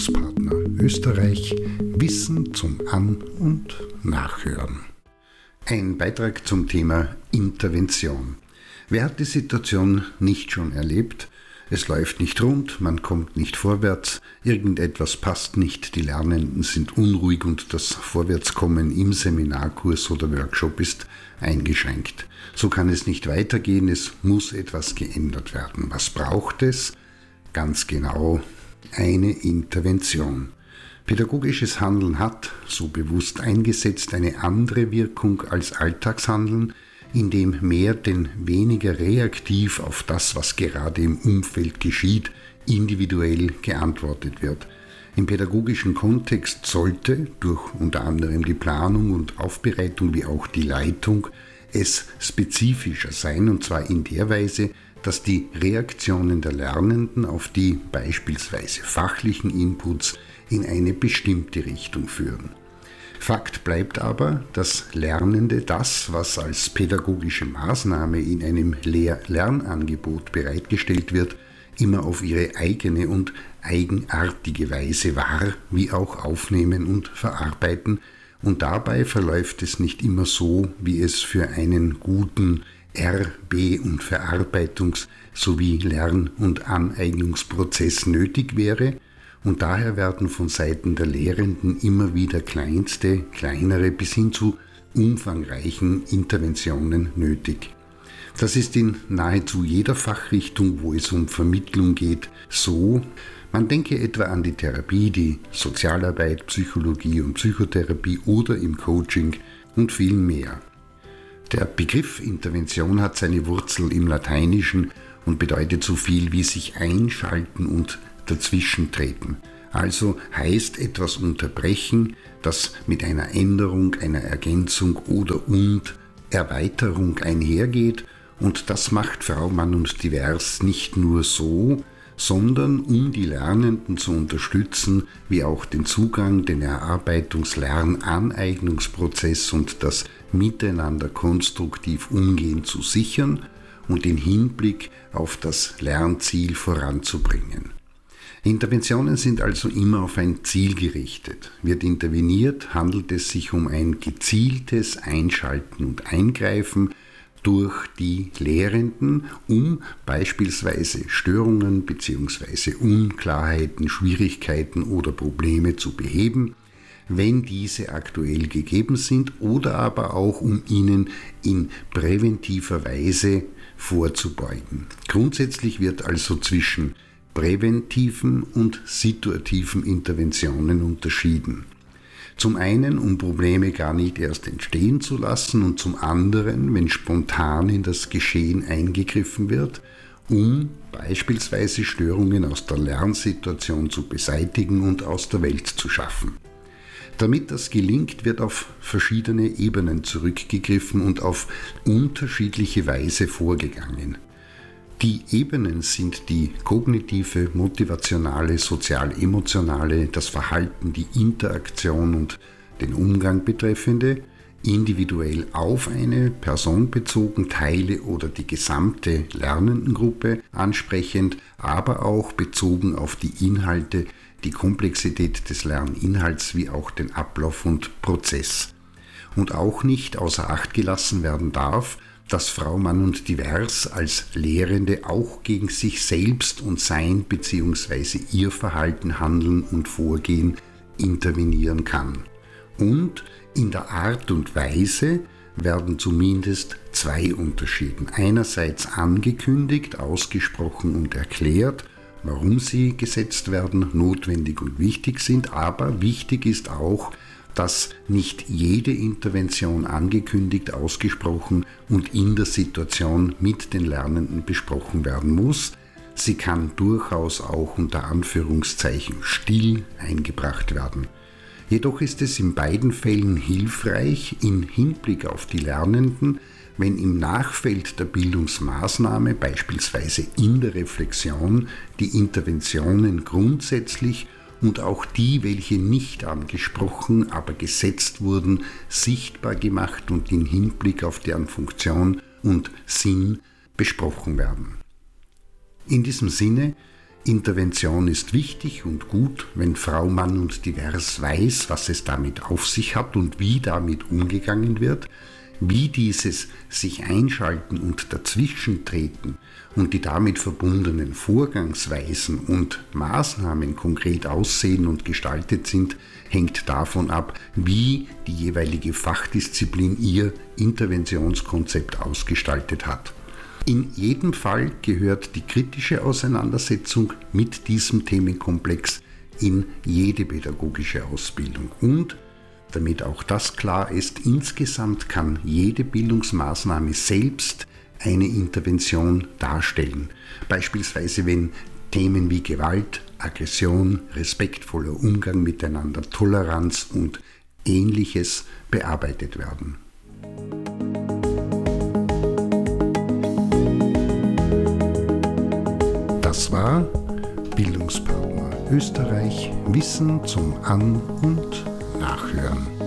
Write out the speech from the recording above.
Bildungspartner Österreich Wissen zum An- und Nachhören. Ein Beitrag zum Thema Intervention. Wer hat die Situation nicht schon erlebt? Es läuft nicht rund, man kommt nicht vorwärts, irgendetwas passt nicht, die Lernenden sind unruhig und das Vorwärtskommen im Seminarkurs oder Workshop ist eingeschränkt. So kann es nicht weitergehen, es muss etwas geändert werden. Was braucht es? Ganz genau eine Intervention. Pädagogisches Handeln hat, so bewusst eingesetzt, eine andere Wirkung als Alltagshandeln, in dem mehr denn weniger reaktiv auf das, was gerade im Umfeld geschieht, individuell geantwortet wird. Im pädagogischen Kontext sollte durch unter anderem die Planung und Aufbereitung wie auch die Leitung es spezifischer sein, und zwar in der Weise, dass die Reaktionen der Lernenden auf die beispielsweise fachlichen Inputs in eine bestimmte Richtung führen. Fakt bleibt aber, dass Lernende das, was als pädagogische Maßnahme in einem Lehr-Lernangebot bereitgestellt wird, immer auf ihre eigene und eigenartige Weise wahr wie auch aufnehmen und verarbeiten, und dabei verläuft es nicht immer so, wie es für einen guten RB- und Verarbeitungs- sowie Lern- und Aneignungsprozess nötig wäre, und daher werden von Seiten der Lehrenden immer wieder kleinste, kleinere bis hin zu umfangreichen Interventionen nötig. Das ist in nahezu jeder Fachrichtung, wo es um Vermittlung geht, so. Man denke etwa an die Therapie, die Sozialarbeit, Psychologie und Psychotherapie oder im Coaching und viel mehr. Der Begriff Intervention hat seine Wurzel im Lateinischen und bedeutet so viel wie sich einschalten und dazwischentreten. Also heißt etwas unterbrechen, das mit einer Änderung, einer Ergänzung oder und Erweiterung einhergeht und das macht Frau Mann und Divers nicht nur so, sondern um die Lernenden zu unterstützen, wie auch den Zugang, den Erarbeitungs-, Lern-, Aneignungsprozess und das Miteinander konstruktiv umgehen zu sichern und den Hinblick auf das Lernziel voranzubringen. Interventionen sind also immer auf ein Ziel gerichtet. Wird interveniert, handelt es sich um ein gezieltes Einschalten und Eingreifen durch die Lehrenden, um beispielsweise Störungen bzw. Unklarheiten, Schwierigkeiten oder Probleme zu beheben, wenn diese aktuell gegeben sind oder aber auch um ihnen in präventiver Weise vorzubeugen. Grundsätzlich wird also zwischen präventiven und situativen Interventionen unterschieden. Zum einen, um Probleme gar nicht erst entstehen zu lassen und zum anderen, wenn spontan in das Geschehen eingegriffen wird, um beispielsweise Störungen aus der Lernsituation zu beseitigen und aus der Welt zu schaffen. Damit das gelingt, wird auf verschiedene Ebenen zurückgegriffen und auf unterschiedliche Weise vorgegangen. Die Ebenen sind die kognitive, motivationale, sozial-emotionale, das Verhalten, die Interaktion und den Umgang betreffende, individuell auf eine Person bezogen, Teile oder die gesamte Lernendengruppe ansprechend, aber auch bezogen auf die Inhalte, die Komplexität des Lerninhalts wie auch den Ablauf und Prozess. Und auch nicht außer Acht gelassen werden darf, dass Frau Mann und Divers als Lehrende auch gegen sich selbst und sein bzw. ihr Verhalten, Handeln und Vorgehen intervenieren kann. Und in der Art und Weise werden zumindest zwei unterschieden. Einerseits angekündigt, ausgesprochen und erklärt, warum sie gesetzt werden, notwendig und wichtig sind, aber wichtig ist auch, dass nicht jede Intervention angekündigt, ausgesprochen und in der Situation mit den Lernenden besprochen werden muss. Sie kann durchaus auch unter Anführungszeichen still eingebracht werden. Jedoch ist es in beiden Fällen hilfreich, im Hinblick auf die Lernenden, wenn im Nachfeld der Bildungsmaßnahme, beispielsweise in der Reflexion, die Interventionen grundsätzlich und auch die, welche nicht angesprochen, aber gesetzt wurden, sichtbar gemacht und in Hinblick auf deren Funktion und Sinn besprochen werden. In diesem Sinne Intervention ist wichtig und gut, wenn Frau, Mann und Divers weiß, was es damit auf sich hat und wie damit umgegangen wird, wie dieses sich einschalten und dazwischentreten und die damit verbundenen Vorgangsweisen und Maßnahmen konkret aussehen und gestaltet sind, hängt davon ab, wie die jeweilige Fachdisziplin ihr Interventionskonzept ausgestaltet hat. In jedem Fall gehört die kritische Auseinandersetzung mit diesem Themenkomplex in jede pädagogische Ausbildung. Und damit auch das klar ist, insgesamt kann jede Bildungsmaßnahme selbst eine Intervention darstellen. Beispielsweise wenn Themen wie Gewalt, Aggression, respektvoller Umgang miteinander, Toleranz und ähnliches bearbeitet werden. Das war Bildungspartner Österreich Wissen zum An- und Nachhören.